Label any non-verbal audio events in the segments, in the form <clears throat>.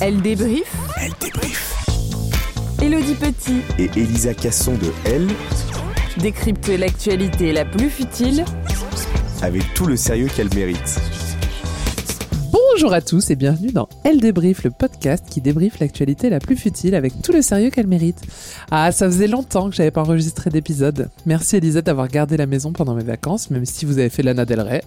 Elle débrief. Elle débrief. Elodie Petit Et Elisa Casson de Elle, décrypte l'actualité la plus futile avec tout le sérieux qu'elle mérite. Bonjour à tous et bienvenue dans Elle débrief, le podcast qui débriefe l'actualité la plus futile avec tout le sérieux qu'elle mérite. Ah, ça faisait longtemps que j'avais pas enregistré d'épisode. Merci Elisa d'avoir gardé la maison pendant mes vacances, même si vous avez fait Lana Del Rey.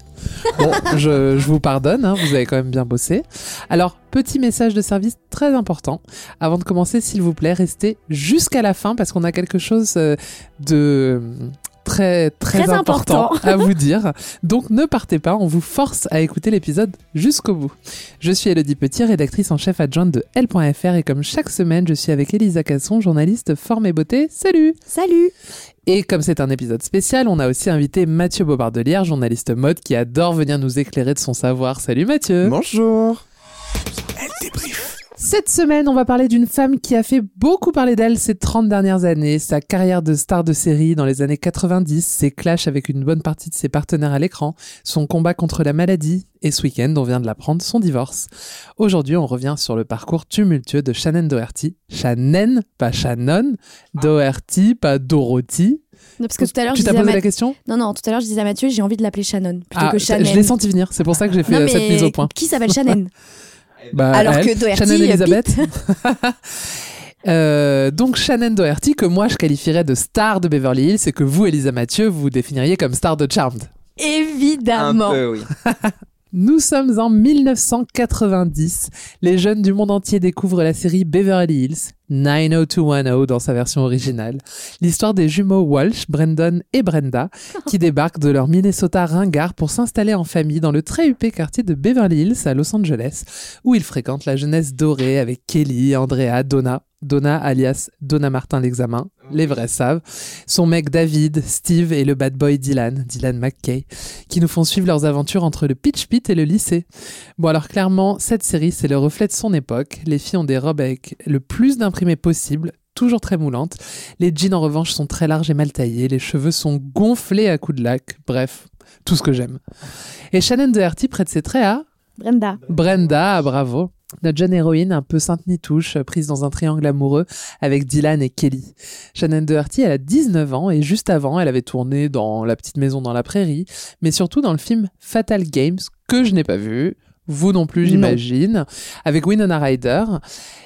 Bon, <laughs> je, je vous pardonne, hein, vous avez quand même bien bossé. Alors, petit message de service très important. Avant de commencer, s'il vous plaît, restez jusqu'à la fin parce qu'on a quelque chose euh, de très très, Très important, important. <laughs> à vous dire. Donc ne partez pas, on vous force à écouter l'épisode jusqu'au bout. Je suis Elodie Petit, rédactrice en chef adjointe de L.fr et comme chaque semaine, je suis avec Elisa Casson, journaliste forme et beauté. Salut Salut Et comme c'est un épisode spécial, on a aussi invité Mathieu Bobardelière, journaliste mode qui adore venir nous éclairer de son savoir. Salut Mathieu Bonjour. Elle débrief. Cette semaine, on va parler d'une femme qui a fait beaucoup parler d'elle ces 30 dernières années. Sa carrière de star de série dans les années 90, ses clashs avec une bonne partie de ses partenaires à l'écran, son combat contre la maladie, et ce week-end, on vient de l'apprendre, son divorce. Aujourd'hui, on revient sur le parcours tumultueux de Shannon Doherty. Shannon, pas Shannon. Doherty, pas Dorothy. Non, parce que tout à l'heure, Tu je t'as posé Ma- la question? Non, non, tout à l'heure, je disais à Mathieu, j'ai envie de l'appeler Shannon plutôt Ah, que Shannon. Je l'ai senti venir, c'est pour ça que j'ai fait Non, mais cette mise au point. Qui s'appelle Shannon? <laughs> Bah, Alors elle, que Doherty, Shannon euh, Elizabeth. <laughs> Euh, donc Shannon Doherty, que moi je qualifierais de star de Beverly Hills et que vous, Elisa Mathieu, vous définiriez comme star de Charmed. Évidemment. oui. <laughs> Nous sommes en 1990. Les jeunes du monde entier découvrent la série Beverly Hills 90210 dans sa version originale. L'histoire des jumeaux Walsh, Brandon et Brenda, qui <laughs> débarquent de leur Minnesota ringard pour s'installer en famille dans le très huppé quartier de Beverly Hills à Los Angeles, où ils fréquentent la jeunesse dorée avec Kelly, Andrea, Donna. Donna alias Donna Martin l'examen, les vrais savent, son mec David, Steve et le bad boy Dylan, Dylan McKay, qui nous font suivre leurs aventures entre le pitch pit et le lycée. Bon alors clairement, cette série c'est le reflet de son époque, les filles ont des robes avec le plus d'imprimés possible, toujours très moulantes, les jeans en revanche sont très larges et mal taillés, les cheveux sont gonflés à coups de lac, bref, tout ce que j'aime. Et Shannon Doherty prête ses traits à Brenda. Brenda, bravo. Notre jeune héroïne, un peu sainte nitouche, prise dans un triangle amoureux avec Dylan et Kelly. Shannon Doherty, elle a 19 ans et juste avant, elle avait tourné dans La petite maison dans la prairie, mais surtout dans le film Fatal Games, que je n'ai pas vu. Vous non plus, j'imagine. Avec Winona Ryder.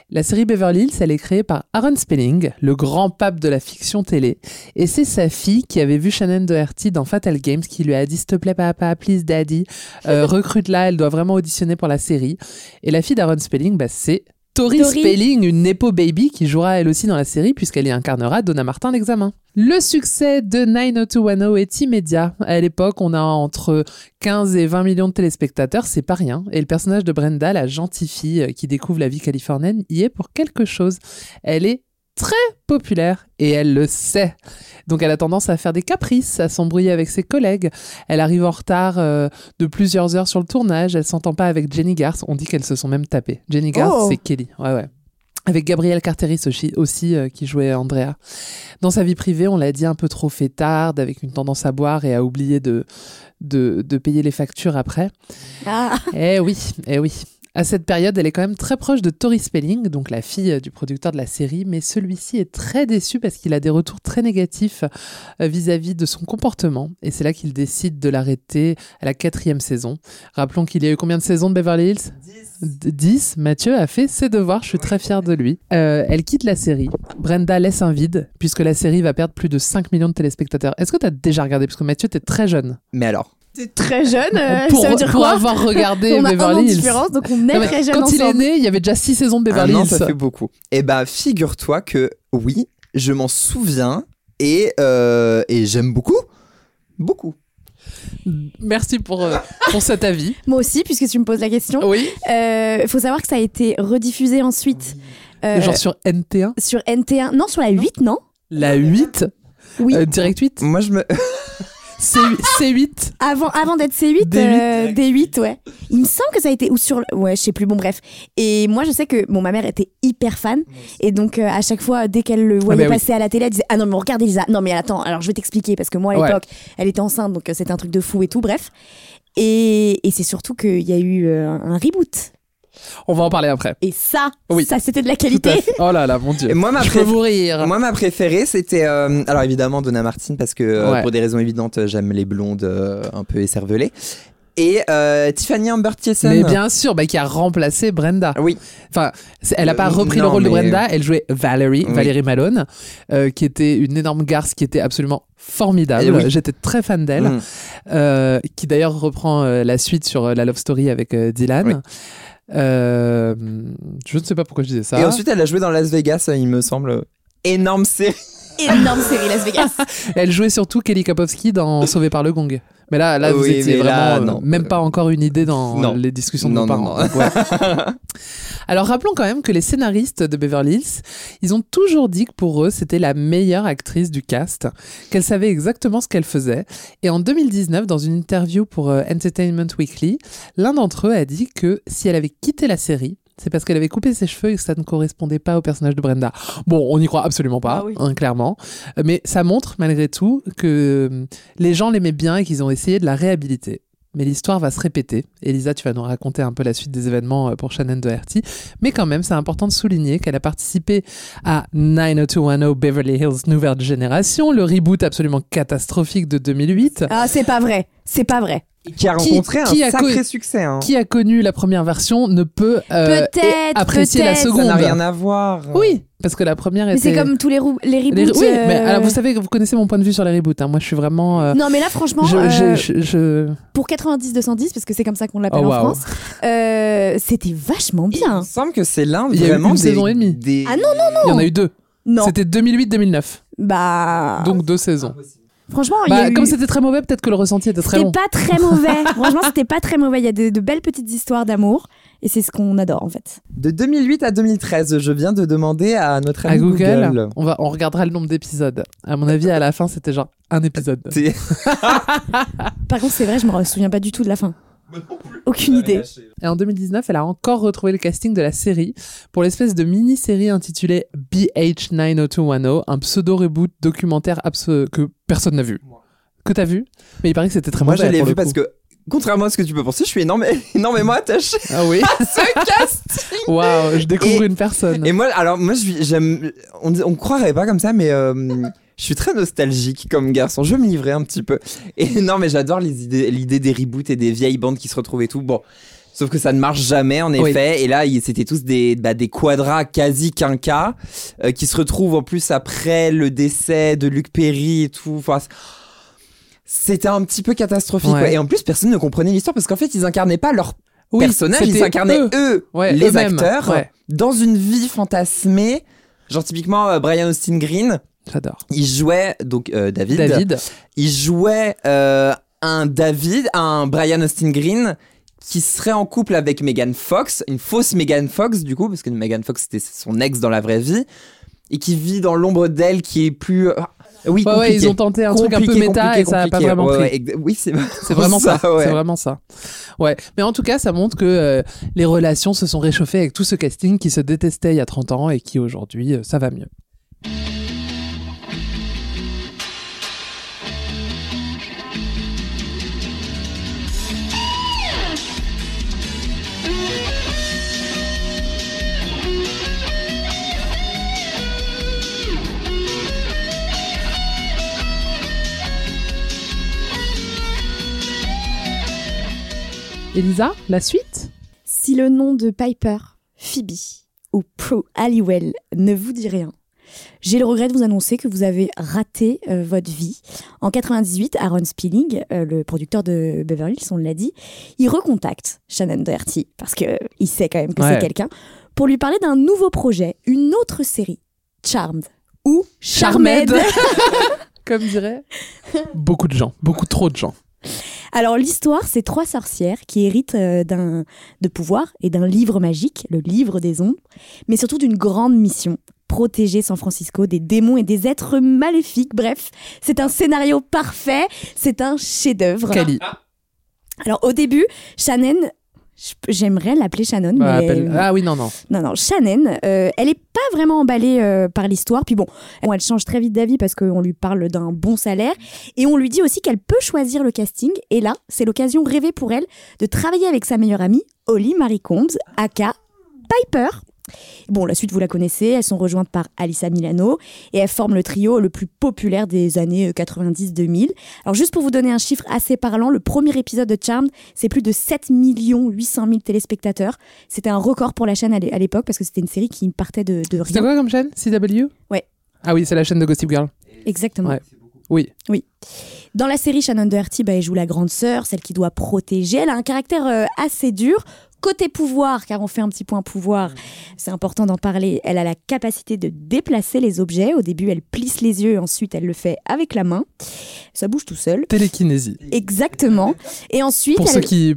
La série Beverly Hills, elle est créée par Aaron Spelling, le grand pape de la fiction télé. Et c'est sa fille qui avait vu Shannon Doherty dans Fatal Games qui lui a dit S'il te plaît, papa, please, daddy, euh, recrute-la, elle doit vraiment auditionner pour la série. Et la fille d'Aaron Spelling, bah, c'est Tori, Tori. Spelling, une Nepo Baby qui jouera elle aussi dans la série puisqu'elle y incarnera Donna Martin l'examen. Le succès de 90210 est immédiat. À l'époque, on a entre 15 et 20 millions de téléspectateurs, c'est pas rien. Et le personnage de Brenda, la gentille fille euh, qui découvre la vie californienne, y est pour quelque chose. Elle est très populaire et elle le sait. Donc elle a tendance à faire des caprices, à s'embrouiller avec ses collègues. Elle arrive en retard euh, de plusieurs heures sur le tournage. Elle s'entend pas avec Jenny Garth. On dit qu'elles se sont même tapées. Jenny Garth, Oh. c'est Kelly. Ouais, ouais. Avec Gabriel Carteris aussi, aussi euh, qui jouait Andrea. Dans sa vie privée, on l'a dit, un peu trop fêtarde, avec une tendance à boire et à oublier de, de, de payer les factures après. Ah, Eh oui, eh oui. À cette période, elle est quand même très proche de Tori Spelling, donc la fille euh, du producteur de la série, mais celui-ci est très déçu parce qu'il a des retours très négatifs euh, vis-à-vis de son comportement, et c'est là qu'il décide de l'arrêter à la quatrième saison. Rappelons qu'il y a eu combien de saisons de Beverly Hills? 10. Mathieu a fait ses devoirs, je suis très fier de lui. Euh, elle quitte la série. Brenda laisse un vide, puisque la série va perdre plus de 5 millions de téléspectateurs. Est-ce que tu as déjà regardé? Parce que Mathieu, t'es très jeune. Mais alors? Très jeune, euh, pour ça veut dire pour quoi avoir regardé <laughs> On Beverly Hills. différence, donc on est Non, très jeunes quand il est né, il y avait déjà 6 saisons de Beverly an, Hills. ça fait beaucoup. Eh bah, figure-toi que oui, je m'en souviens et, euh, et j'aime beaucoup. Beaucoup. Merci pour, euh, pour cet avis. <laughs> Moi aussi, puisque tu me poses la question. Oui. Il faut savoir que ça a été rediffusé ensuite euh, Genre sur NT1. sur NT1. Non, sur la 8, non? La 8 Oui. euh, Direct 8 Moi, je me. C- C8 Avant, avant d'être C8, D8. euh, D8, ouais. Il me semble que ça a été ou sur, le- ouais, je sais plus. Bon, bref. Et moi, je sais que bon, ma mère était hyper fan, et donc euh, à chaque fois, dès qu'elle le voyait bah oui. passer à la télé, elle disait ah non mais regarde Elisa, non mais attends, alors je vais t'expliquer parce que moi à Ouais. l'époque, elle était enceinte, donc euh, c'était un truc de fou et tout. Bref. Et, et c'est surtout qu'il y a eu euh, un reboot. On va en parler après. Et ça, Oui. ça c'était de la qualité. Oh là là, mon dieu. Et moi, ma Je peux préf- vous rire. Moi, ma préférée, c'était. euh, alors, évidemment, Donna Martin, parce que euh, Ouais. pour des raisons évidentes, j'aime les blondes euh, un peu écervelées. Et euh, Tiffany Amber Thiessen. Mais bien sûr, bah, qui a remplacé Brenda. Oui. Enfin, elle n'a pas Euh, repris le rôle de Brenda, elle jouait Valerie, Oui. Valérie Malone, euh, qui était une énorme garce qui était absolument formidable. Eh oui. J'étais très fan d'elle. Mm. euh, qui d'ailleurs reprend euh, la suite sur euh, la love story avec euh, Dylan. Oui. Euh, je ne sais pas pourquoi je disais ça. Et ensuite, elle a joué dans Las Vegas, il me semble. Énorme série. Énorme série Las Vegas. <laughs> Elle jouait surtout Kelly Kapowski dans Sauvé par le Gong. Mais là, là vous Oui, étiez là, vraiment euh, même pas encore une idée dans Non. les discussions de Non, non, parents. non. Donc, ouais. <laughs> Alors rappelons quand même que les scénaristes de Beverly Hills, ils ont toujours dit que pour eux, c'était la meilleure actrice du cast, qu'elle savait exactement ce qu'elle faisait. Et en 2019, dans une interview pour euh, Entertainment Weekly, l'un d'entre eux a dit que si elle avait quitté la série, c'est parce qu'elle avait coupé ses cheveux et que ça ne correspondait pas au personnage de Brenda. Bon, on n'y croit absolument pas, Ah oui. hein, clairement. Mais ça montre malgré tout que euh, les gens l'aimaient bien et qu'ils ont essayé de la réhabiliter. Mais l'histoire va se répéter. Elisa, tu vas nous raconter un peu la suite des événements euh, pour Shannon Doherty. Mais quand même, c'est important de souligner qu'elle a participé à 90210 Beverly Hills Nouvelle Génération, le reboot absolument catastrophique de 2008. Ah, c'est pas vrai. C'est pas vrai. Qui a rencontré qui un a sacré succès. Hein. Qui a connu la première version ne peut euh, apprécier la peut-être. Ça seconde. n'a rien à voir. Oui, parce que la première Mais était. c'est comme tous les, rou- les Les- reboots. Oui, euh, mais alors vous savez que vous connaissez mon point de vue sur les reboots. hein. Moi, je suis vraiment. euh, Non, mais là, franchement, je, euh, je- je- je- pour 90-210, parce que c'est comme ça qu'on l'appelle Oh, en. France, euh, c'était vachement Il bien. me semble que c'est l'un Il y a eu vraiment une des, saison et demie. des- Ah non, non, Il y en a eu deux. Non. C'était 2008-2009. Bah. Donc deux saisons. Franchement, il y Bah, a eu- Comme c'était très mauvais, peut-être que le ressenti était très C'était long. pas très mauvais. <laughs> Franchement, c'était pas très mauvais. Il y a de, de belles petites histoires d'amour. Et c'est ce qu'on adore, en fait. De 2008 à 2013, je viens de demander à notre À ami Google, Google. On, va, on regardera le nombre d'épisodes. À mon avis, à la fin, c'était genre un épisode. <laughs> Par contre, c'est vrai, je me souviens pas du tout de la fin. Aucune idée. Et en 2019, elle a encore retrouvé le casting de la série pour l'espèce de mini-série intitulée BH90210, un pseudo-reboot documentaire que personne n'a vu. Que t'as vu? Mais il paraît que c'était très Moi, mauvais. je l'ai vu parce que, contrairement à ce que tu peux penser, je suis énorme- <laughs> énormément attachée Ah oui? à ce <laughs> casting. Waouh, je découvre Et- une personne. Et moi, alors, moi, j'aime. On, on croirait pas comme ça, mais. euh, Je suis très nostalgique comme garçon, je vais me livrer un petit peu. Et <laughs> non, mais j'adore les idées- l'idée des reboots et des vieilles bandes qui se retrouvent et tout. Bon, sauf que ça ne marche jamais en Oui. effet. Et là, c'était tous des, bah, des quadras quasi quinquas euh, qui se retrouvent en plus après le décès de Luc Perry et tout. Enfin, c'était un petit peu catastrophique. Ouais. Et en plus, personne ne comprenait l'histoire parce qu'en fait, ils incarnaient pas leur Oui, personnages, ils c'était s'incarnaient eux. eux, Ouais, les acteurs, ouais. dans une vie fantasmée. Genre typiquement euh, Brian Austin Green, J'adore. il jouait donc euh, David. David. Il jouait euh, un David, un Brian Austin Green qui serait en couple avec Megan Fox, une fausse Megan Fox du coup, parce que Megan Fox c'était son ex dans la vraie vie, et qui vit dans l'ombre d'elle qui est plus... ah, oui, Ouais, ouais, compliqué. ils ont tenté un truc un peu méta compliqué, et ça a pas vraiment pris. ouais, oui, c'est vraiment ça. C'est vraiment ça. Ouais. Mais en tout cas, ça montre que euh, les relations se sont réchauffées avec tout ce casting qui se détestait il y a 30 ans et qui aujourd'hui, euh, ça va mieux. Elisa, la suite Si le nom de Piper, Phoebe ou Prue Halliwell ne vous dit rien, j'ai le regret de vous annoncer que vous avez raté euh, votre vie. En 98, Aaron Spelling, euh, le producteur de Beverly Hills, on l'a dit, il recontacte Shannon Doherty parce que euh, il sait quand même que Ouais. c'est quelqu'un pour lui parler d'un nouveau projet, une autre série, Charmed ou Charmed. <laughs> Comme dirait beaucoup de gens, beaucoup trop de gens. Alors l'histoire, c'est trois sorcières qui héritent euh, d'un de pouvoir et d'un livre magique, le livre des ombres, mais surtout d'une grande mission protéger San Francisco des démons et des êtres maléfiques. Bref, c'est un scénario parfait, c'est un chef-d'œuvre. Alors au début, Shannon, j'aimerais l'appeler Shannon, Bah, mais appelle- Ah oui, non, non. non, non, Shannon, euh, elle est pas vraiment emballée euh, par l'histoire. Puis bon, bon, elle change très vite d'avis parce qu'on lui parle d'un bon salaire. Et on lui dit aussi qu'elle peut choisir le casting. Et là, c'est l'occasion rêvée pour elle de travailler avec sa meilleure amie, Holly Marie Combs, aka Piper. Bon, la suite, vous la connaissez. Elles sont rejointes par Alyssa Milano et elles forment le trio le plus populaire des années euh, 90-2000. Alors, juste pour vous donner un chiffre assez parlant, le premier épisode de Charmed, c'est plus de 7 800 000 téléspectateurs. C'était un record pour la chaîne à l'é- à l'époque parce que c'était une série qui partait de, de C'était rien. quoi comme chaîne? CW Ouais. Ah oui, c'est la chaîne de Gossip Girl. Exactement. Ouais. Oui. Dans la série, Shannon Doherty, bah, elle joue la grande sœur, celle qui doit protéger. Elle a un caractère euh, assez dur. Côté pouvoir, car on fait un petit point pouvoir, c'est important d'en parler. Elle a la capacité de déplacer les objets. Au début, elle plisse les yeux, ensuite, elle le fait avec la main. Ça bouge tout seul. Télékinésie. Exactement. Et ensuite, Pour elle, ceux qui,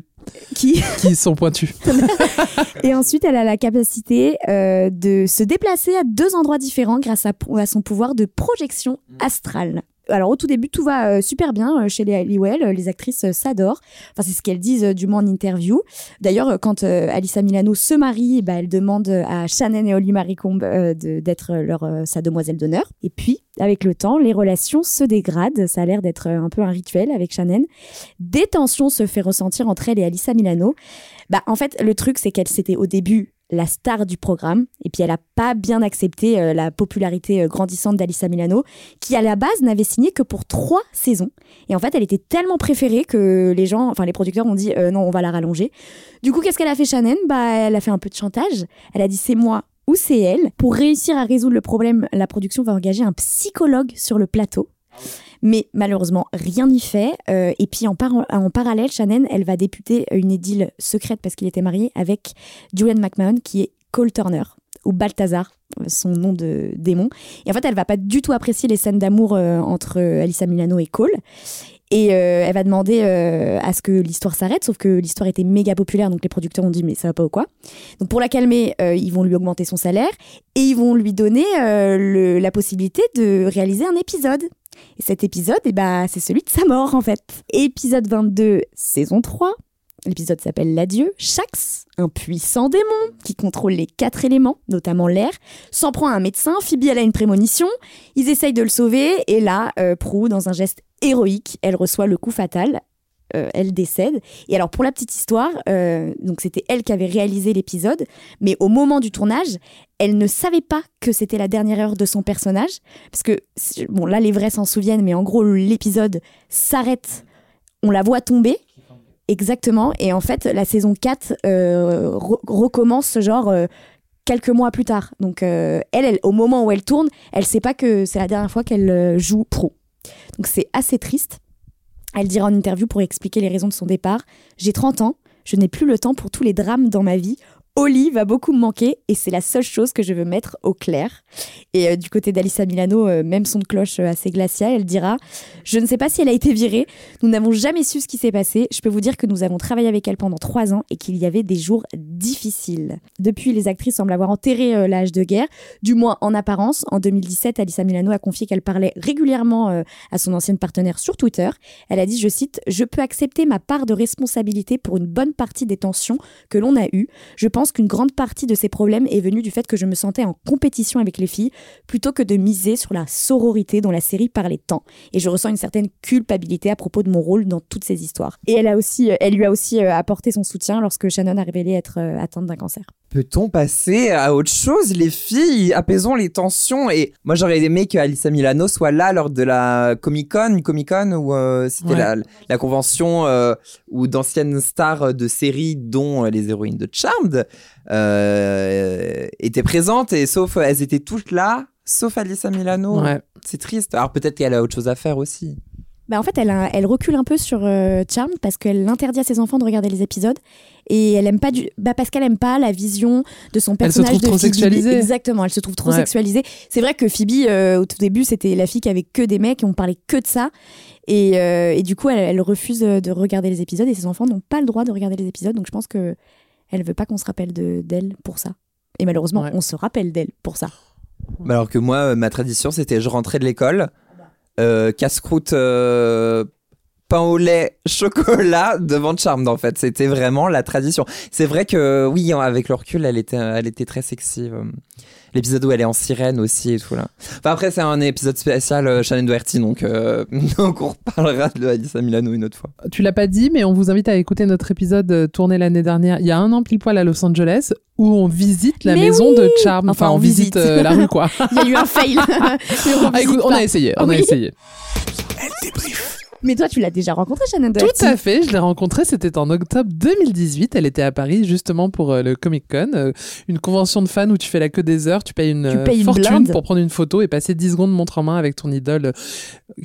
qui- <laughs> qui sont pointus. <laughs> et ensuite, elle a la capacité euh, de se déplacer à deux endroits différents grâce à, à son pouvoir de projection astrale. Alors au tout début, tout va euh, super bien euh, chez les Halliwell, euh, les actrices s'adorent. Enfin, c'est ce qu'elles disent du moins en interview. D'ailleurs, quand Alyssa Milano se marie, bah, elle demande à Shannon et Holly Marie Combe de- d'être leur sa demoiselle d'honneur. Et puis, avec le temps, les relations se dégradent. Ça a l'air d'être un peu un rituel avec Shannon. Des tensions se fait ressentir entre elle et Alyssa Milano. Bah, en fait, le truc, c'est qu'elle s'était au début la star du programme, et puis elle a pas bien accepté euh, la popularité euh, grandissante d'Alyssa Milano, qui à la base n'avait signé que pour trois saisons. Et en fait, elle était tellement préférée que les gens, enfin les producteurs ont dit euh, non, on va la rallonger. Du coup, qu'est-ce qu'elle a fait Shannon? Bah, elle a fait un peu de chantage. Elle a dit c'est moi ou c'est elle. Pour réussir à résoudre le problème, la production va engager un psychologue sur le plateau. Mais malheureusement, rien n'y fait. Euh, et puis en, par- en parallèle, Shannon, elle va députer une édile secrète parce qu'il était marié avec Julian McMahon, qui est Cole Turner, ou Balthazar, son nom de démon. Et en fait, elle va pas du tout apprécier les scènes d'amour euh, entre Alyssa Milano et Cole. Et euh, elle va demander à ce que l'histoire s'arrête, sauf que l'histoire était méga populaire, donc les producteurs ont dit mais ça va pas ou quoi. Donc pour la calmer, ils vont lui augmenter son salaire et ils vont lui donner la possibilité de réaliser un épisode. Et cet épisode, eh ben, c'est celui de sa mort en fait. Épisode 22, saison 3. L'épisode s'appelle L'adieu. Shax, un puissant démon qui contrôle les quatre éléments, notamment l'air, s'en prend à un médecin. Phoebe, elle a une prémonition. Ils essayent de le sauver. Et là, euh, Prue, dans un geste héroïque, elle reçoit le coup fatal. Euh, elle décède. Et alors, pour la petite histoire, euh, donc c'était elle qui avait réalisé l'épisode, mais au moment du tournage, elle ne savait pas que c'était la dernière heure de son personnage. Parce que, bon, là, les vrais s'en souviennent, mais en gros, l'épisode s'arrête. On la voit tomber. Exactement. Et en fait, la saison 4 euh, re- recommence genre euh, quelques mois plus tard. Donc, elle, au moment où elle tourne, elle sait pas que c'est la dernière fois qu'elle joue pro. Donc, c'est assez triste. Elle dira en interview pour expliquer les raisons de son départ J'ai 30 ans, Je n'ai plus le temps pour tous les drames dans ma vie. Oli va beaucoup me manquer et c'est la seule chose que je veux mettre au clair. Et euh, du côté d'Alissa Milano, euh, même son de cloche euh, assez glacial, elle dira Je ne sais pas si elle a été virée. Nous n'avons jamais su ce qui s'est passé. Je peux vous dire que nous avons travaillé avec elle pendant trois ans et qu'il y avait des jours difficiles. Depuis, les actrices semblent avoir enterré l'âge de guerre, du moins en apparence. En 2017, Alissa Milano a confié qu'elle parlait régulièrement à son ancienne partenaire sur Twitter. Elle a dit, je cite, Je peux accepter ma part de responsabilité pour une bonne partie des tensions que l'on a eues. Je pense qu'une grande partie de ces problèmes est venue du fait que je me sentais en compétition avec les filles plutôt que de miser sur la sororité dont la série parlait tant. Et je ressens une certaine culpabilité à propos de mon rôle dans toutes ces histoires. Et elle, a aussi, elle lui a aussi euh, apporté son soutien lorsque Shannon a révélé être euh, atteinte d'un cancer. Peut-on passer à autre chose, les filles? Apaisons les tensions. Et moi, j'aurais aimé que Alissa Milano soit là lors de la Comic Con, Comic Con où euh, c'était la, la, convention euh, où d'anciennes stars de séries, dont euh, les héroïnes de Charmed, étaient présentes. Et sauf, elles étaient toutes là, sauf Alissa Milano. C'est triste. Alors peut-être qu'elle a autre chose à faire aussi. Bah en fait, elle, elle recule un peu sur Charmed parce qu'elle interdit à ses enfants de regarder les épisodes et elle aime pas du bah parce qu'elle aime pas la vision de son personnage elle se trouve trop sexualisée exactement elle se trouve trop sexualisée c'est vrai que Phoebe euh, au tout début c'était la fille qui avait que des mecs et on parlait que de ça et, euh, et du coup elle, refuse de regarder les épisodes et ses enfants n'ont pas le droit de regarder les épisodes donc je pense que elle veut pas qu'on se rappelle de d'elle pour ça et malheureusement on se rappelle d'elle pour ça bah alors que moi ma tradition c'était je rentrais de l'école euh, casse-croûte pain au lait, <laughs> chocolat devant Charmed en fait. C'était vraiment la tradition. C'est vrai que oui, avec le recul, elle était, elle était très sexy. Euh, l'épisode où elle est en sirène aussi et tout là. Enfin après c'est un épisode spécial euh, Shannon Doherty donc, euh, donc <laughs> on reparlera de Alissa Milano une autre fois. Tu l'as pas dit mais on vous invite à écouter notre épisode tourné l'année dernière il y a un an pile poil à Los Angeles où on visite la maison de Charmed. Enfin, on, visite, la rue quoi. <laughs> il y a eu un fail. <laughs> on, ah, écoute, on a essayé, on a essayé. Elle débrief. Mais toi, tu l'as déjà rencontrée, Shannon Doherty? Tout à fait, je l'ai rencontrée, c'était en octobre 2018. Elle était à Paris justement pour euh, le Comic Con, euh, une convention de fans où tu fais la queue des heures, tu payes une, euh, fortune pour prendre une photo et passer 10 secondes montre en main avec ton idole,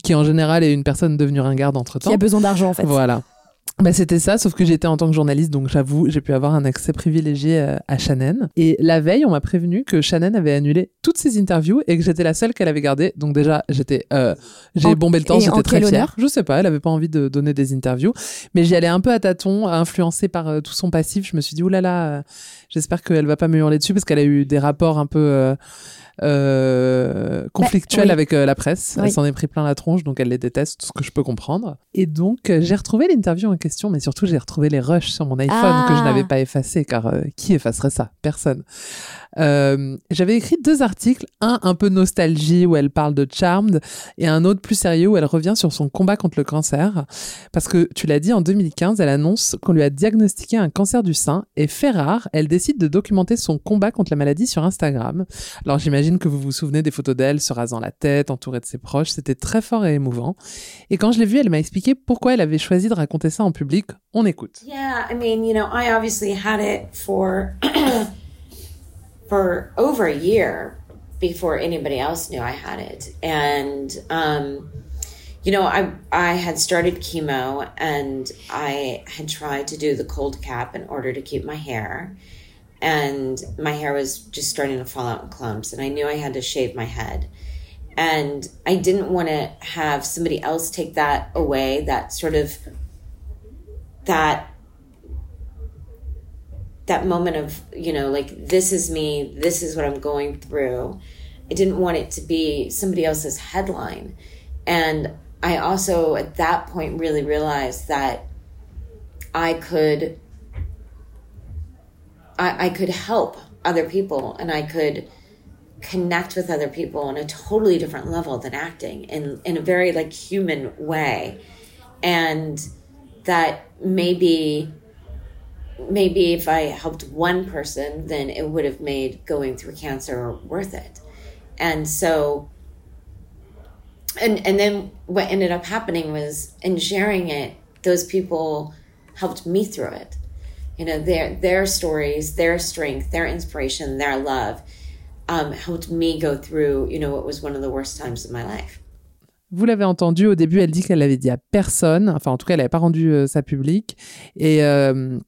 qui en général est une personne devenue ringarde entre temps. Qui a besoin d'argent en fait. Voilà. Bah, c'était ça, sauf que j'étais en tant que journaliste, donc j'avoue, j'ai pu avoir un accès privilégié euh, à Shannon. Et la veille, on m'a prévenu que Shannon avait annulé toutes ses interviews et que j'étais la seule qu'elle avait gardée. Donc déjà, j'étais, euh, j'ai bombé le temps, j'étais très fière. Je sais pas, elle avait pas envie de donner des interviews, mais j'y allais un peu à tâtons, influencée par euh, tout son passif. Je me suis dit, oulala, là là, j'espère qu'elle va pas me hurler dessus parce qu'elle a eu des rapports un peu euh, conflictuelle bah, avec euh, la presse. Elle s'en est pris plein la tronche, donc elle les déteste, ce que je peux comprendre. Et donc, euh, j'ai retrouvé l'interview en question, mais surtout, j'ai retrouvé les rushs sur mon iPhone que je ah. n'avais pas effacé, car qui effacerait ça? Personne. Euh, j'avais écrit deux articles, un un peu nostalgie où elle parle de Charmed et un autre plus sérieux où elle revient sur son combat contre le cancer. Parce que tu l'as dit, en 2015, elle annonce qu'on lui a diagnostiqué un cancer du sein et fait rare, elle décide de documenter son combat contre la maladie sur Instagram. Alors j'imagine que vous vous souvenez des photos d'elle se rasant la tête, entourée de ses proches, c'était très fort et émouvant. Et quand je l'ai vue, elle m'a expliqué pourquoi elle avait choisi de raconter ça en public. On écoute. Yeah, I mean, you know, I obviously had it for <clears throat> for over a year before anybody else knew I had it. And, um, you know, I, I had started chemo and I had tried to do the cold cap in order to keep my hair. And my hair was just starting to fall out in clumps. And I knew I had to shave my head. And I didn't want to have somebody else take that away, that sort of, that that moment of you know like this is me this is what i'm going through. I didn't want it to be somebody else's headline. And i also at that point really realized that i could i, I could help other people and i could connect with other people on a totally different level than acting in in a very like human way. And that maybe maybe if I helped one person, then it would have made going through cancer worth it. And so, and and then what ended up happening was in sharing it, those people helped me through it. You know, their their stories, their strength, their inspiration, their love um, helped me go through. You know, what was one of the worst times of my life. Vous l'avez entendu, au début, elle dit qu'elle l'avait dit à personne. Enfin, en tout cas, elle n'avait pas rendu euh, ça public. Et, euh,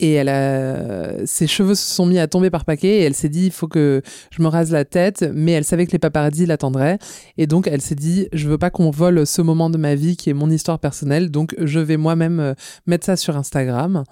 et elle a, ses cheveux se sont mis à tomber par paquet et elle s'est dit il faut que je me rase la tête, mais elle savait que les paparazzis l'attendraient. Et donc elle s'est dit je veux pas qu'on vole ce moment de ma vie qui est mon histoire personnelle, donc je vais moi-même euh, mettre ça sur Instagram.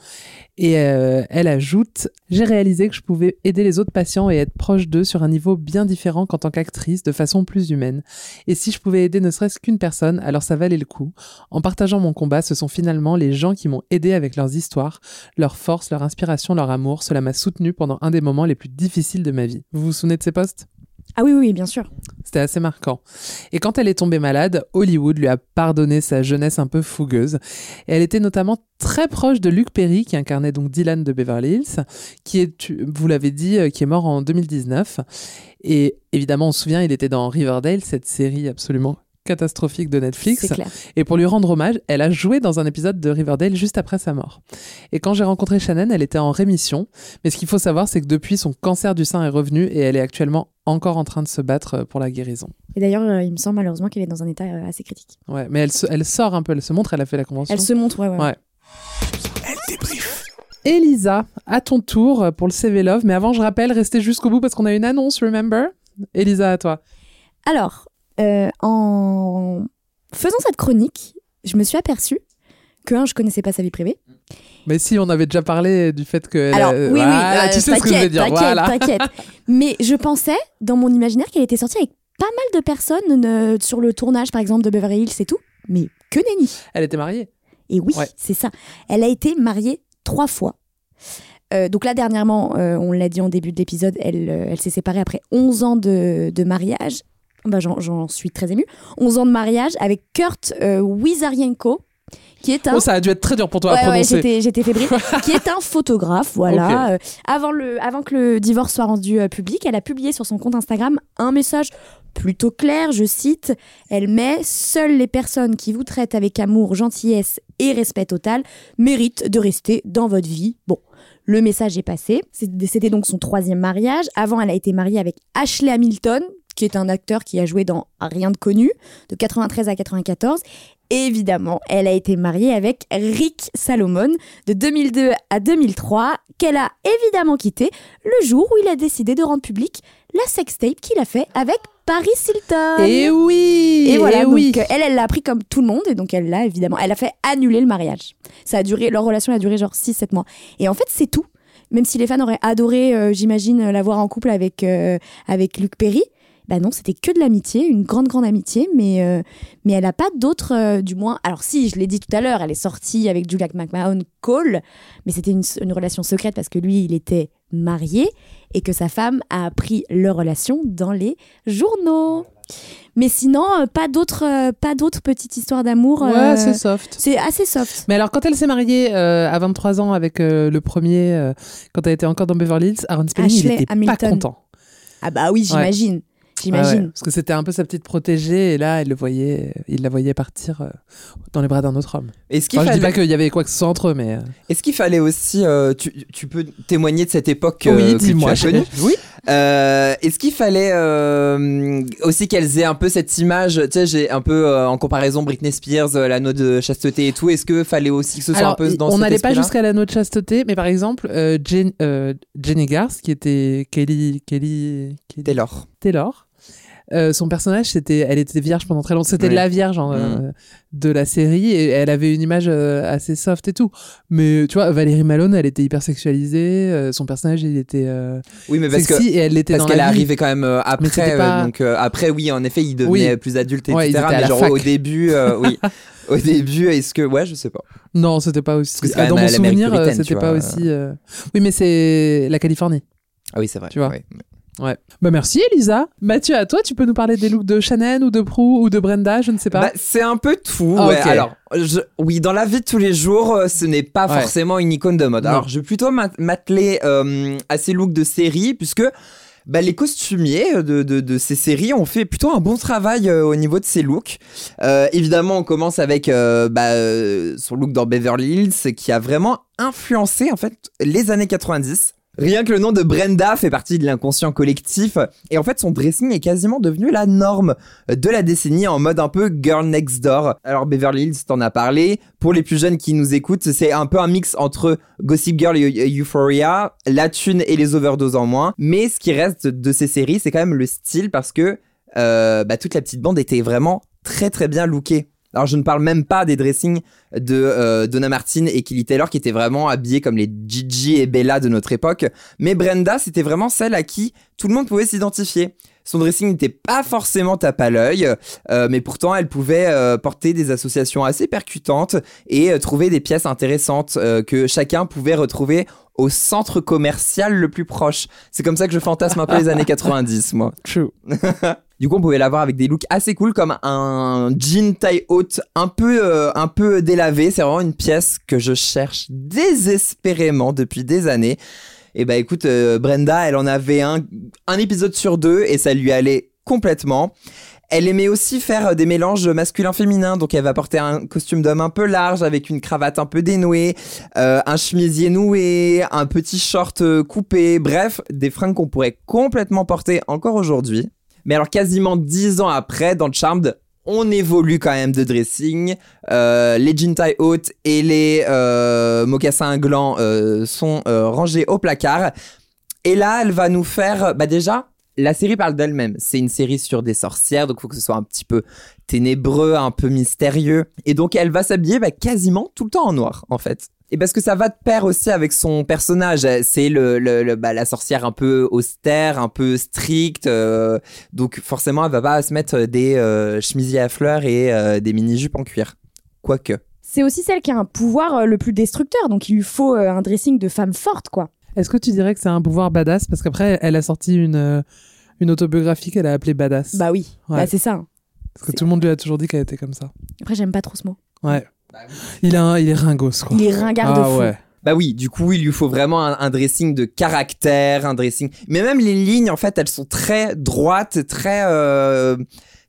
Et euh, elle ajoute J'ai réalisé que je pouvais aider les autres patients et être proche d'eux sur un niveau bien différent qu'en tant qu'actrice, de façon plus humaine. Et si je pouvais aider ne serait-ce qu'une personne, alors ça valait le coup. En partageant mon combat, ce sont finalement les gens qui m'ont aidé avec leurs histoires, leur force, leur inspiration, leur amour. Cela m'a soutenu pendant un des moments les plus difficiles de ma vie. Vous vous souvenez de ces posts Ah oui, oui, bien sûr. C'était assez marquant. Et quand elle est tombée malade, Hollywood lui a pardonné sa jeunesse un peu fougueuse. Et elle était notamment très proche de Luc Perry, qui incarnait donc Dylan de Beverly Hills, qui est, vous l'avez dit, euh, qui est mort en 2019. Et évidemment, on se souvient, il était dans Riverdale, cette série absolument catastrophique de Netflix. Et pour lui rendre hommage, elle a joué dans un épisode de Riverdale juste après sa mort. Et quand j'ai rencontré Shannon, elle était en rémission. Mais ce qu'il faut savoir, c'est que depuis, son cancer du sein est revenu et elle est actuellement encore en train de se battre euh, pour la guérison. Et d'ailleurs, euh, il me semble malheureusement qu'elle est dans un état euh, assez critique. Ouais, mais elle, se- elle sort un peu, elle se montre, elle a fait la convention. Elle se montre, ouais, ouais. Ouais. Elisa, à ton tour pour le CV Love. Mais avant, je rappelle, restez jusqu'au bout parce qu'on a une annonce, remember? Elisa, à toi. Alors, euh, en faisant cette chronique, je me suis aperçue que, un, je connaissais pas sa vie privée. Mais si, on avait déjà parlé du fait que. Alors, oui, voilà, oui, euh, tu sais ce que je veux dire. T'inquiète, Voilà. t'inquiète. <laughs> Mais je pensais, dans mon imaginaire, qu'elle était sortie avec pas mal de personnes euh, sur le tournage, par exemple, de Beverly Hills et tout. Mais que nenni. Elle était mariée. Et oui, Ouais. c'est ça. Elle a été mariée trois fois. Euh, donc là, dernièrement, on l'a dit en début de l'épisode, elle, elle s'est séparée après 11 ans de, de mariage. Bah, j'en, suis très émue. 11 ans de mariage avec Kurt euh, Wizarienko, qui est un... Oh, ça a dû être très dur pour toi à Ouais, ouais, prononcer. j'étais, j'étais fébrile. <laughs> qui est un photographe, voilà. Euh, avant, le, avant que le divorce soit rendu euh, public, elle a publié sur son compte Instagram un message plutôt clair, je cite. Elle met Seules les personnes qui vous traitent avec amour, gentillesse et respect total méritent de rester dans votre vie. Bon. Le message est passé. C'était donc son troisième mariage. Avant, elle a été mariée avec Ashley Hamilton, qui est un acteur qui a joué dans Rien de connu, de 93 à 94. Évidemment, elle a été mariée avec Rick Salomon de 2002 à 2003, qu'elle a évidemment quitté le jour où il a décidé de rendre public la sextape qu'il a fait avec Paris Hilton. Et oui Et voilà, et donc oui. euh, elle, elle l'a appris comme tout le monde, et donc elle l'a évidemment, elle a fait annuler le mariage. Ça a duré, leur relation a duré genre 6-7 mois. Et en fait, c'est tout. Même si les fans auraient adoré, euh, j'imagine, la voir en couple avec, euh, avec Luc Perry, bah non, c'était que de l'amitié, une grande, grande amitié, mais, euh, mais elle n'a pas d'autres, euh, du moins. Alors, si, je l'ai dit tout à l'heure, elle est sortie avec Julia McMahon Cole, mais c'était une, une relation secrète parce que lui, il était marié et que sa femme a appris leur relation dans les journaux. Mais sinon, euh, pas d'autres euh, pas d'autres petites histoires d'amour. Ouais, euh, c'est soft. c'est assez soft. Mais alors, quand elle s'est mariée à 23 ans avec le premier, quand elle était encore dans Beverly Hills, Aaron Spelling, il Ashley était pas content. Ah bah oui, j'imagine. Ouais, J'imagine. ouais, parce que c'était un peu sa petite protégée, et là, elle le voyait, il la voyait partir euh, dans les bras d'un autre homme. Est-ce qu'il Enfin, je dis fallait, pas qu'il y avait quoi que ce soit entre eux, mais. euh, est-ce qu'il fallait aussi, euh, tu, tu peux témoigner de cette époque oui, que tu as connue <laughs> Oui. Est-ce qu'il fallait aussi qu'elles aient un peu cette image, tu sais, j'ai un peu en comparaison Britney Spears, l'anneau de chasteté et tout. Est-ce que fallait aussi que ce soit Alors, un peu dans on n'allait pas jusqu'à l'anneau de chasteté, mais par exemple, Jen- Jenny Garth, qui était Kelly, Kelly, Kelly Taylor. Taylor. Euh, son personnage, c'était, elle était vierge pendant très longtemps. C'était Oui. la vierge hein, euh, de la série et elle avait une image euh, assez soft et tout. Mais tu vois, Valérie Malone, elle était hyper sexualisée. son personnage, il était Oui, mais parce que sexy et elle l'était parce qu'elle arrivée quand même après. pas- donc après, oui, en effet, il devenait Oui. plus adulte, etc. Ouais, à mais genre fac. au début, <laughs> oui. Au début, est-ce que, ouais, je sais pas. Non, c'était pas aussi. Parce que Ah, dans mon souvenir, c'était pas aussi. euh, Oui, mais c'est la Californie. Ah oui, c'est vrai. Tu vois. ouais. Ouais. Bah merci Elisa. Mathieu, à toi, tu peux nous parler des looks de Shannon ou de Prue ou de Brenda, je ne sais pas. Bah, c'est un peu tout. Ah, ouais. Alors, je- oui, dans la vie de tous les jours, euh, ce n'est pas Ouais. forcément une icône de mode. Non. Alors, je vais plutôt m'a- m'atteler euh, à ces looks de série, puisque bah, les costumiers de, de, de ces séries ont fait plutôt un bon travail euh, au niveau de ces looks. Euh, évidemment, on commence avec euh, bah, euh, son look dans Beverly Hills, qui a vraiment influencé en fait les années 90. Rien que le nom de Brenda fait partie de l'inconscient collectif. Et en fait, son dressing est quasiment devenu la norme de la décennie en mode un peu girl next door. Alors, Beverly Hills, t'en as parlé. Pour les plus jeunes qui nous écoutent, c'est un peu un mix entre Gossip Girl et Euphoria, la thune et les overdoses en moins. Mais ce qui reste de ces séries, c'est quand même le style parce que euh, bah, toute la petite bande était vraiment très très bien lookée. Alors je ne parle même pas des dressings de euh, Donna Martin et Kelly Taylor qui étaient vraiment habillés comme les Gigi et Bella de notre époque, mais Brenda c'était vraiment celle à qui tout le monde pouvait s'identifier. Son dressing n'était pas forcément tape à l'œil, euh, mais pourtant elle pouvait euh, porter des associations assez percutantes et trouver des pièces intéressantes que chacun pouvait retrouver au centre commercial le plus proche. C'est comme ça que je fantasme un peu les années <laughs> 90, moi. True. <laughs> Du coup, on pouvait l'avoir avec des looks assez cool, comme un jean taille haute, un peu, euh, un peu délavé. C'est vraiment une pièce que je cherche désespérément depuis des années. Et bah écoute, euh, Brenda, elle en avait un, un épisode sur deux et ça lui allait complètement. Elle aimait aussi faire des mélanges masculin-féminin, donc elle va porter un costume d'homme un peu large avec une cravate un peu dénouée, euh, un chemisier noué, un petit short coupé, bref, des fringues qu'on pourrait complètement porter encore aujourd'hui. Mais alors quasiment dix ans après, dans Charmed, on évolue quand même de dressing. Euh, les jean tie hautes et les euh, mocassins glands euh, sont rangés au placard. Et là, elle va nous faire, bah déjà, la série parle d'elle-même. C'est une série sur des sorcières, donc il faut que ce soit un petit peu ténébreux, un peu mystérieux. Et donc elle va s'habiller bah, quasiment tout le temps en noir, en fait. Et parce que ça va de pair aussi avec son personnage. C'est le, le, bah, la sorcière un peu austère, un peu stricte. Euh, donc forcément, elle va pas se mettre des euh, chemisiers à fleurs et euh, des mini-jupes en cuir. Quoique. C'est aussi celle qui a un pouvoir le plus destructeur. Donc il lui faut un dressing de femme forte, quoi. Est-ce que tu dirais que c'est un pouvoir badass? Parce qu'après, elle a sorti une, une autobiographie qu'elle a appelée Badass. Bah oui, bah, c'est ça. Parce que tout le monde lui a toujours dit qu'elle était comme ça. Après, j'aime pas trop ce mot. Ouais. Il, a il est ringos, quoi. Il est ringard de ah, fou. Ouais. Bah oui, du coup, il lui faut vraiment un, dressing de caractère, un dressing. Mais même les lignes, en fait, elles sont très droites, très euh,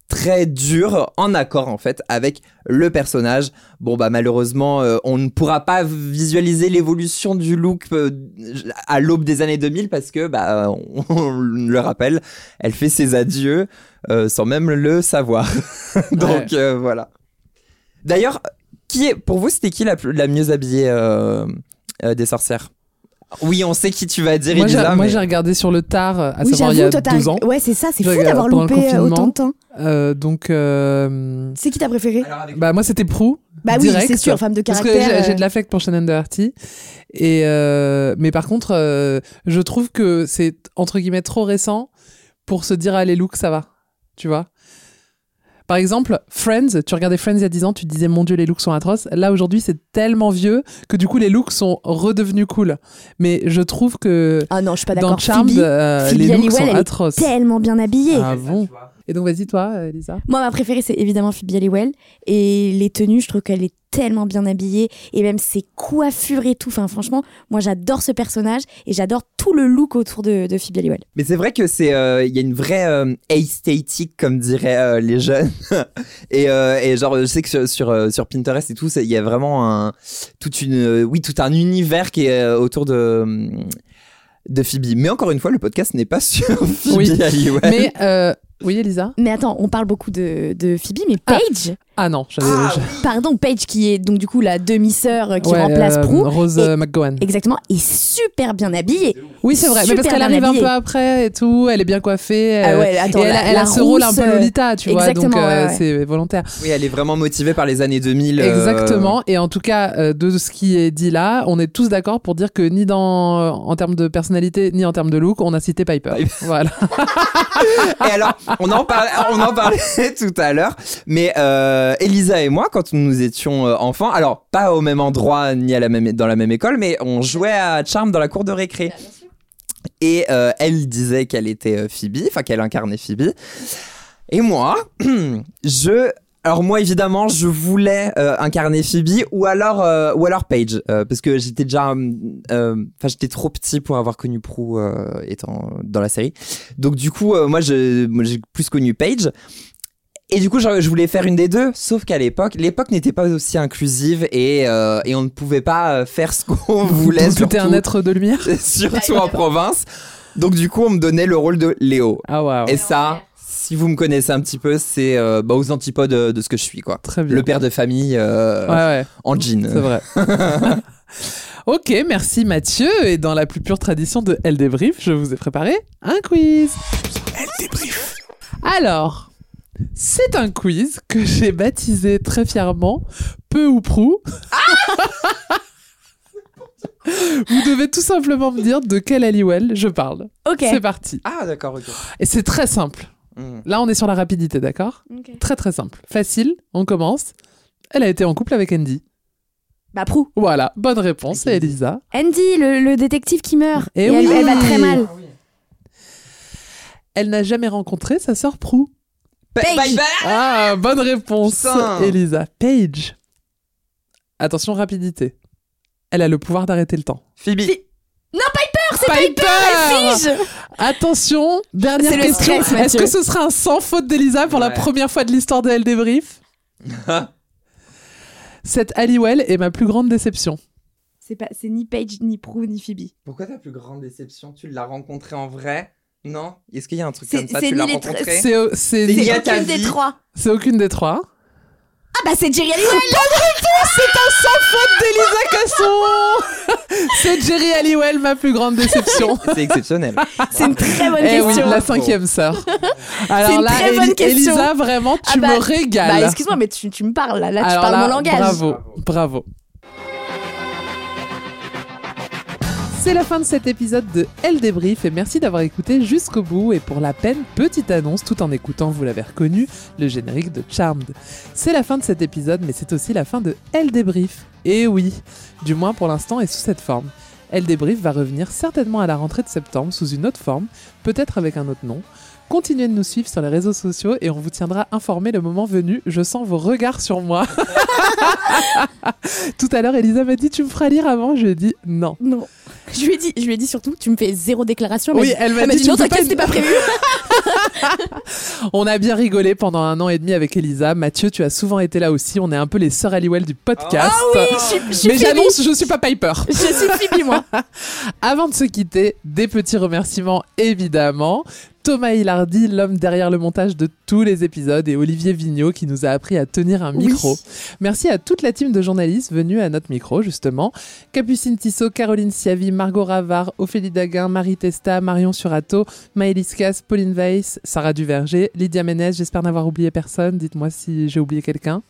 très dures, en accord en fait avec le personnage. Bon bah malheureusement, euh, on ne pourra pas visualiser l'évolution du look euh, à l'aube des années 2000 parce que bah <laughs> on, le rappelle, elle fait ses adieux sans même le savoir. <laughs> Donc voilà. D'ailleurs, qui est, pour vous, c'était qui la, la mieux habillée euh, euh, des sorcières? Oui, on sait qui tu vas dire, moi, Elisa. Moi, j'ai regardé sur le tard, à savoir il y a deux ans. Ouais, c'est ça, c'est fou d'avoir loupé euh, autant de temps. donc. C'est qui t'a préféré Bah, moi, c'était Prou. Bah oui, c'est sûr, femme de caractère. Parce que j'ai de l'affect pour Shannon Doherty. Et mais par contre, je trouve que c'est entre guillemets trop récent pour se dire, ah, les looks, ça va. Tu vois? Par exemple, Friends, tu regardais Friends il y a 10 ans, tu te disais mon dieu, les looks sont atroces. Là aujourd'hui, c'est tellement vieux que du coup les looks sont redevenus cool. Mais je trouve que ah non, je suis pas d'accord. Dans Charmed, euh, les looks sont atroces. tellement bien habillée. Ah bon? Et donc, vas-y, toi, Lisa. Moi, ma préférée, c'est évidemment Phoebe Halliwell. Et les tenues, je trouve qu'elle est tellement bien habillée. Et même ses coiffures et tout. Enfin, franchement, moi, j'adore ce personnage. Et j'adore tout le look autour de, de Phoebe Halliwell. Mais c'est vrai que c'est. Euh, il y a une vraie euh, esthétique, comme diraient euh, les jeunes. <laughs> et, et, genre, je sais que sur, sur, Pinterest et tout, il y a vraiment un. Toute une, oui, tout un univers qui est autour de de Phoebe. Mais encore une fois, le podcast n'est pas <laughs> sur Phoebe oui. Mais oui, Elisa Mais attends, on parle beaucoup de, de Phoebe, mais ah. Paige ah non, j'avais. Ah, Pardon, Paige qui est donc du coup la demi-sœur qui remplace euh, Prue. Rose et, McGowan. Exactement, est super bien habillée. Oui, c'est vrai, mais parce qu'elle arrive un peu après et tout, elle est bien coiffée. Ah ouais, attends, et elle, elle a ce rôle un peu Lolita, tu vois, donc euh, c'est volontaire. Oui, elle est vraiment motivée par les années 2000. Euh, Exactement, et en tout cas, de ce qui est dit là, on est tous d'accord pour dire que ni dans, en termes de personnalité, ni en termes de look, on a cité Piper. voilà. <laughs> et alors, on en parlait, on en parlait tout à l'heure, mais Elisa et moi, quand nous étions euh, enfants, alors pas au même endroit ni à la même, dans la même école, mais on jouait à Charm dans la cour de récré. Et euh, elle disait qu'elle était euh, Phoebe, enfin qu'elle incarnait Phoebe. Et moi, <clears throat> je alors moi évidemment je voulais incarner Phoebe ou alors ou alors Paige parce que j'étais déjà enfin j'étais trop petit pour avoir connu Prue étant dans la série donc du coup moi j'ai plus connu Paige Et du coup, je, voulais faire une des deux, sauf qu'à l'époque, l'époque n'était pas aussi inclusive et, euh, et on ne pouvait pas euh, faire ce qu'on voulait. Donc, Tout est un surtout- être de lumière? <laughs> surtout en province. Donc du coup, on me donnait le rôle de Léo. Ah waouh. Et ça, si vous me connaissez un petit peu, c'est euh, bah, aux antipodes de, de ce que je suis, quoi. Très bien. Le père de famille euh, Ouais, ouais, en jean. c'est vrai. <laughs> ok, merci Mathieu. Et dans la plus pure tradition de Elle débrief, je vous ai préparé un quiz. Elle débrief. Alors, c'est un quiz que j'ai baptisé très fièrement Peu ou prou. vous devez tout simplement me dire de quel Halliwell je parle. Ok. C'est parti. Ah d'accord, ok. Et c'est très simple. Hmm. Là, on est sur la rapidité, d'accord Ok. Très très simple. Facile, on commence. Elle a été en couple avec Andy. Bah, Prou. Voilà, bonne réponse, c'est Elisa. Andy, le, le détective qui meurt. Eh Et elle, oui. elle va très mal. Elle n'a jamais rencontré sa sœur Prue. Bye bye. Ah, bonne réponse, Putain. Elisa. Paige. Attention, rapidité. Elle a le pouvoir d'arrêter le temps. Phoebe. C'est Piper Fige Attention, dernière C'est le question. stress, Est-ce Mathieu. que ce sera un sans faute d'Elisa pour la Ouais. première fois de l'histoire de Elle débrief <laughs> Cette Halliwell est ma plus grande déception. C'est pas, c'est ni Paige, ni Prue, ni Phoebe. Pourquoi ta plus grande déception? Tu l'as rencontré en vrai? Non? Est-ce qu'il y a un truc C'est- comme ça c'est Tu l'as ni les rencontré tra- C'est c'est- C'est C'est lié à ta aucune des vie. trois. c'est aucune des trois. Ah bah c'est Jerry Halliwell C'est un sans faute d'Elisa Casson <laughs> C'est Jerry Halliwell, ma plus grande déception. <laughs> C'est exceptionnel. C'est une très bonne Eh oui, question. la cinquième sœur. Alors une là, très bonne Eli- question. Elisa, vraiment, tu Ah bah- me régales. Bah excuse-moi, mais tu, tu me parles là, là tu Alors parles là, mon langage. Bravo, bravo. C'est la fin de cet épisode de Elle débrief et merci d'avoir écouté jusqu'au bout et pour la peine, petite annonce tout en écoutant, vous l'avez reconnu, le générique de Charmed. C'est la fin de cet épisode mais c'est aussi la fin de Elle débrief. Et oui, du moins pour l'instant et sous cette forme. Elle débrief va revenir certainement à la rentrée de septembre sous une autre forme, peut-être avec un autre nom. Continuez de nous suivre sur les réseaux sociaux et on vous tiendra informé le moment venu. Je sens vos regards sur moi. <laughs> Tout à l'heure, Elisa m'a dit Tu me feras lire avant Je lui ai dit non. Non. Je lui ai dit, je lui ai dit surtout, tu me fais zéro déclaration. Oui, elle m'a dit, dit, non, t'inquiète, pas c'était pas prévu. <laughs> On a bien rigolé pendant un an et demi avec Elisa. Mathieu, tu as souvent été là aussi. On est un peu les sœurs Halliwell du podcast. Ah oui, je suis, je suis Mais j'annonce, je suis pas Piper. Je suis Phoebe, moi. <laughs> Avant de se quitter, des petits remerciements évidemment. Thomas Hilardi, l'homme derrière le montage de tous les épisodes, et Olivier Vigneault qui nous a appris à tenir un Oui. micro. Merci à toute la team de journalistes venus à notre micro, justement. Capucine Tissot, Caroline Siavi, Margot Ravard, Ophélie Daguin, Marie Testa, Marion Surato, Maëlys Cass, Pauline Weiss, Sarah Duverger, Lydia Ménez. J'espère n'avoir oublié personne. Dites-moi si j'ai oublié quelqu'un.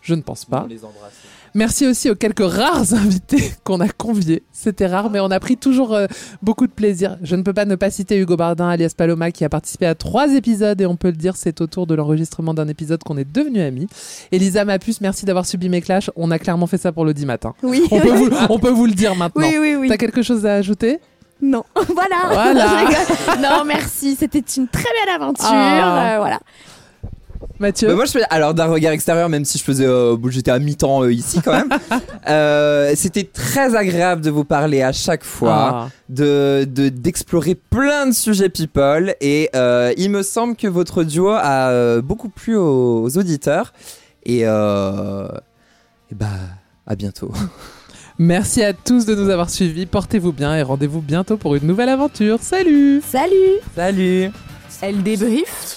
Je ne pense pas. On les embrasse. Merci aussi aux quelques rares <laughs> invités qu'on a conviés. C'était rare, mais on a pris toujours euh, beaucoup de plaisir. Je ne peux pas ne pas citer Hugo Bardin, alias Paloma, qui a participé à trois épisodes, et on peut le dire, c'est autour de l'enregistrement d'un épisode qu'on est devenus amis. Elisa Mapus, merci d'avoir subi mes clashs. On a clairement fait ça pour le 10 matin. Oui. On peut vous, <laughs> on peut vous le dire maintenant. Oui, oui, oui. T'as quelque chose à ajouter? Non. <laughs> Voilà. Non, merci. C'était une très belle aventure. Ah. Euh, voilà. Mathieu Bah, moi, je fais, alors d'un regard extérieur, même si je faisais, euh, j'étais à mi-temps euh, ici quand même. <laughs> euh, C'était très agréable de vous parler à chaque fois, Ah. de de- d'explorer plein de sujets people, et euh, il me semble que votre duo a euh, beaucoup plu aux, aux auditeurs. Et, euh, et bah, à bientôt. <laughs> Merci à tous de nous avoir suivis. Portez-vous bien et rendez-vous bientôt pour une nouvelle aventure. Salut Salut. Salut. Elle débrief.